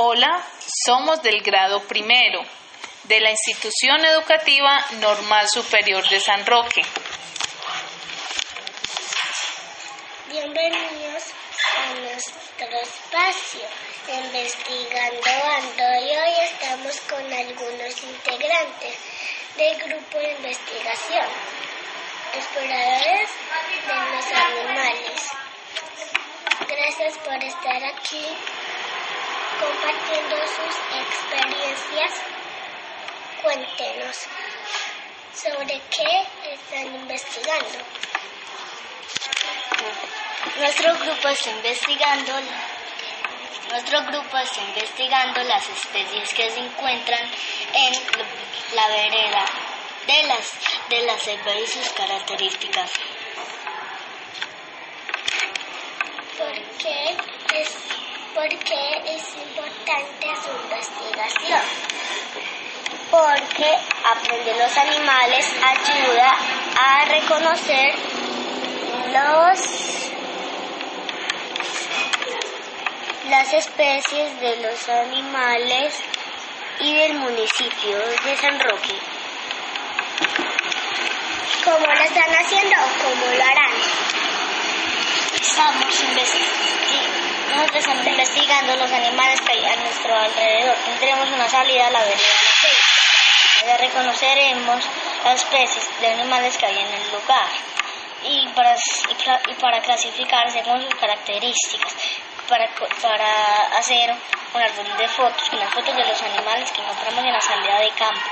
Hola, somos del grado primero de la institución educativa Normal Superior de San Roque. Bienvenidos a nuestro espacio Investigando Ando y hoy estamos con algunos integrantes del grupo de investigación, exploradores de los animales. Gracias por estar aquí compartiendo sus experiencias. Cuéntenos sobre qué están investigando. Nuestro grupo está investigando nuestro grupo está investigando las especies que se encuentran en la vereda de las de la selva y sus características. ¿Por qué por qué es importante su investigación? Porque aprender los animales ayuda a reconocer los las especies de los animales y del municipio de San Roque. ¿Cómo lo están haciendo o cómo lo harán? Estamos nosotros estamos investigando los animales que hay a nuestro alrededor. Tendremos una salida a la vereda. Reconoceremos las especies de animales que hay en el lugar y para, y para clasificar según sus características para, para hacer un álbum de fotos, con las fotos de los animales que encontramos en la salida de campo.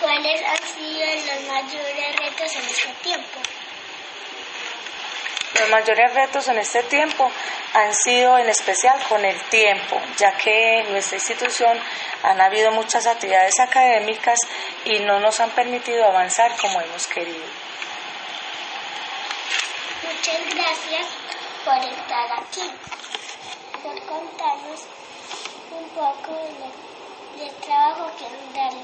¿Cuáles han sido los mayores retos en este tiempo? Los mayores retos en este tiempo han sido en especial con el tiempo, ya que en nuestra institución han habido muchas actividades académicas y no nos han permitido avanzar como hemos querido. Muchas gracias por estar aquí, por contarnos un poco del trabajo que están realizando.